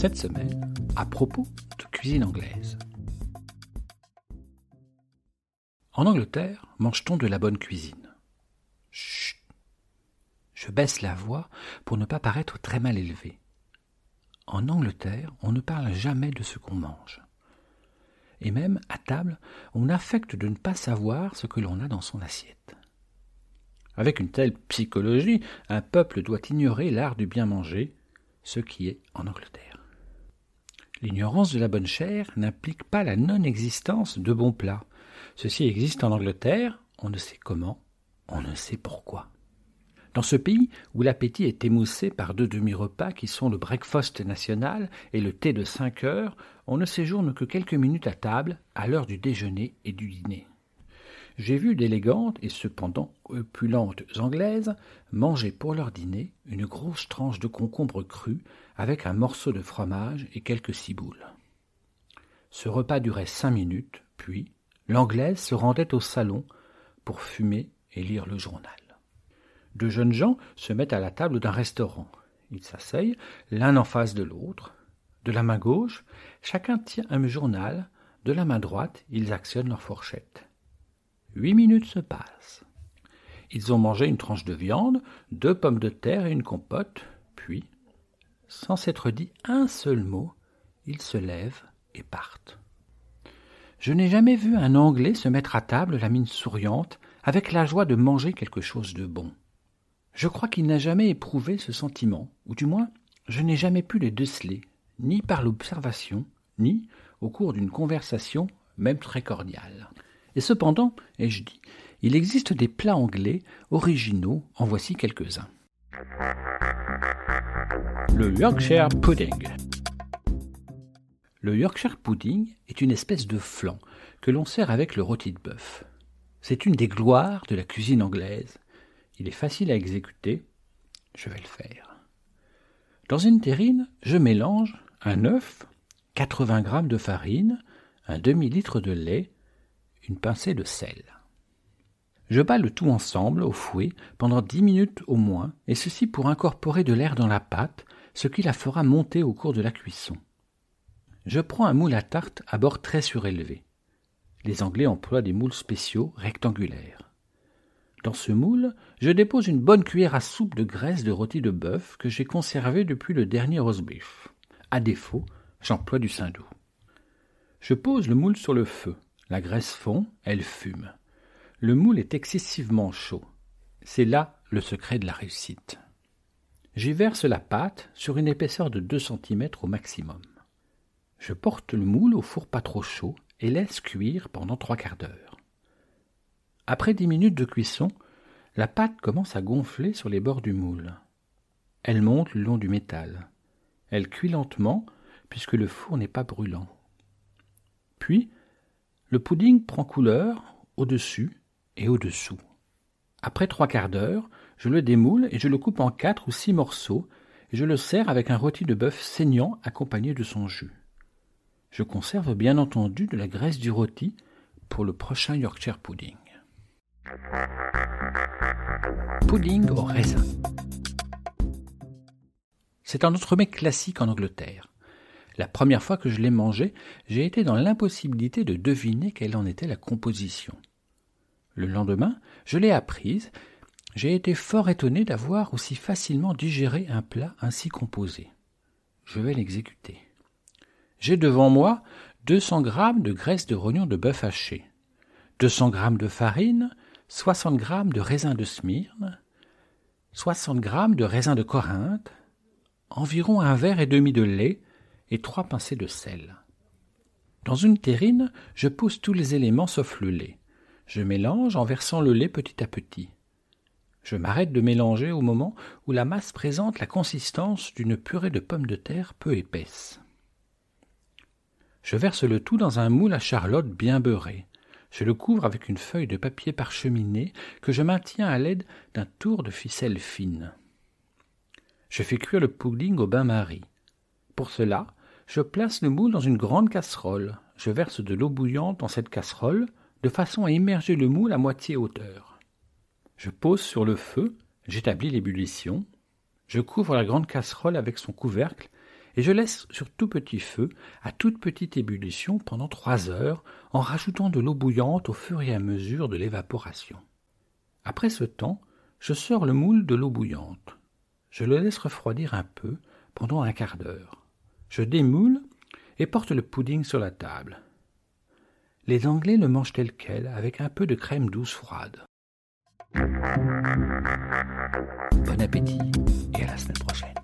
Cette semaine, à propos de cuisine anglaise. En Angleterre, mange-t-on de la bonne cuisine? Chut Je baisse la voix pour ne pas paraître très mal élevé. En Angleterre, on ne parle jamais de ce qu'on mange. Et même, à table, on affecte de ne pas savoir ce que l'on a dans son assiette. Avec une telle psychologie, un peuple doit ignorer l'art du bien manger, ce qui est en Angleterre. L'ignorance de la bonne chair n'implique pas la non-existence de bons plats. Ceci existe en Angleterre, on ne sait comment, on ne sait pourquoi. Dans ce pays où l'appétit est émoussé par deux demi-repas qui sont le breakfast national et le thé de cinq heures, on ne séjourne que quelques minutes à table à l'heure du déjeuner et du dîner. J'ai vu d'élégantes et cependant opulentes anglaises manger pour leur dîner une grosse tranche de concombre cru avec un morceau de fromage et quelques ciboules. Ce repas durait cinq minutes, puis l'anglaise se rendait au salon pour fumer et lire le journal. Deux jeunes gens se mettent à la table d'un restaurant. Ils s'asseyent l'un en face de l'autre. De la main gauche, chacun tient un journal. De la main droite, ils actionnent leur fourchette. Huit minutes se passent. Ils ont mangé une tranche de viande, deux pommes de terre et une compote, puis, sans s'être dit un seul mot, ils se lèvent et partent. Je n'ai jamais vu un Anglais se mettre à table la mine souriante, avec la joie de manger quelque chose de bon. Je crois qu'il n'a jamais éprouvé ce sentiment, ou du moins je n'ai jamais pu le déceler, ni par l'observation, ni au cours d'une conversation, même très cordiale. Et cependant, ai-je dit, il existe des plats anglais originaux, en voici quelques-uns. Le Yorkshire Pudding. Le Yorkshire Pudding est une espèce de flan que l'on sert avec le rôti de bœuf. C'est une des gloires de la cuisine anglaise il est facile à exécuter. Je vais le faire. Dans une terrine, je mélange un œuf, 80 g de farine, un demi-litre de lait, une pincée de sel. Je bats le tout ensemble au fouet pendant dix minutes au moins, et ceci pour incorporer de l'air dans la pâte, ce qui la fera monter au cours de la cuisson. Je prends un moule à tarte à bord très surélevé. Les Anglais emploient des moules spéciaux rectangulaires. Dans ce moule, je dépose une bonne cuillère à soupe de graisse de rôti de bœuf que j'ai conservé depuis le dernier roast beef. À défaut, j'emploie du saindoux. Je pose le moule sur le feu. La graisse fond, elle fume. Le moule est excessivement chaud. C'est là le secret de la réussite. J'y verse la pâte sur une épaisseur de 2 cm au maximum. Je porte le moule au four pas trop chaud et laisse cuire pendant trois quarts d'heure. Après dix minutes de cuisson, la pâte commence à gonfler sur les bords du moule. Elle monte le long du métal. Elle cuit lentement puisque le four n'est pas brûlant. Puis, le pudding prend couleur au-dessus et au-dessous. Après trois quarts d'heure, je le démoule et je le coupe en quatre ou six morceaux et je le sers avec un rôti de bœuf saignant accompagné de son jus. Je conserve bien entendu de la graisse du rôti pour le prochain Yorkshire pudding. Pudding au raisin. C'est un autre mets classique en Angleterre. La première fois que je l'ai mangé, j'ai été dans l'impossibilité de deviner quelle en était la composition. Le lendemain, je l'ai apprise. J'ai été fort étonné d'avoir aussi facilement digéré un plat ainsi composé. Je vais l'exécuter. J'ai devant moi 200 grammes de graisse de rognon de bœuf haché, 200 grammes de farine, 60 g de raisin de Smyrne, 60 g de raisin de Corinthe, environ un verre et demi de lait et trois pincées de sel. Dans une terrine, je pose tous les éléments sauf le lait. Je mélange en versant le lait petit à petit. Je m'arrête de mélanger au moment où la masse présente la consistance d'une purée de pommes de terre peu épaisse. Je verse le tout dans un moule à charlotte bien beurré. Je le couvre avec une feuille de papier parcheminé que je maintiens à l'aide d'un tour de ficelle fine. Je fais cuire le pudding au bain-marie. Pour cela, je place le moule dans une grande casserole. Je verse de l'eau bouillante dans cette casserole de façon à immerger le moule à moitié hauteur. Je pose sur le feu, j'établis l'ébullition, je couvre la grande casserole avec son couvercle et je laisse sur tout petit feu, à toute petite ébullition pendant trois heures, en rajoutant de l'eau bouillante au fur et à mesure de l'évaporation. Après ce temps, je sors le moule de l'eau bouillante. Je le laisse refroidir un peu pendant un quart d'heure. Je démoule et porte le pudding sur la table. Les Anglais le mangent tel quel, avec un peu de crème douce froide. Bon appétit et à la semaine prochaine.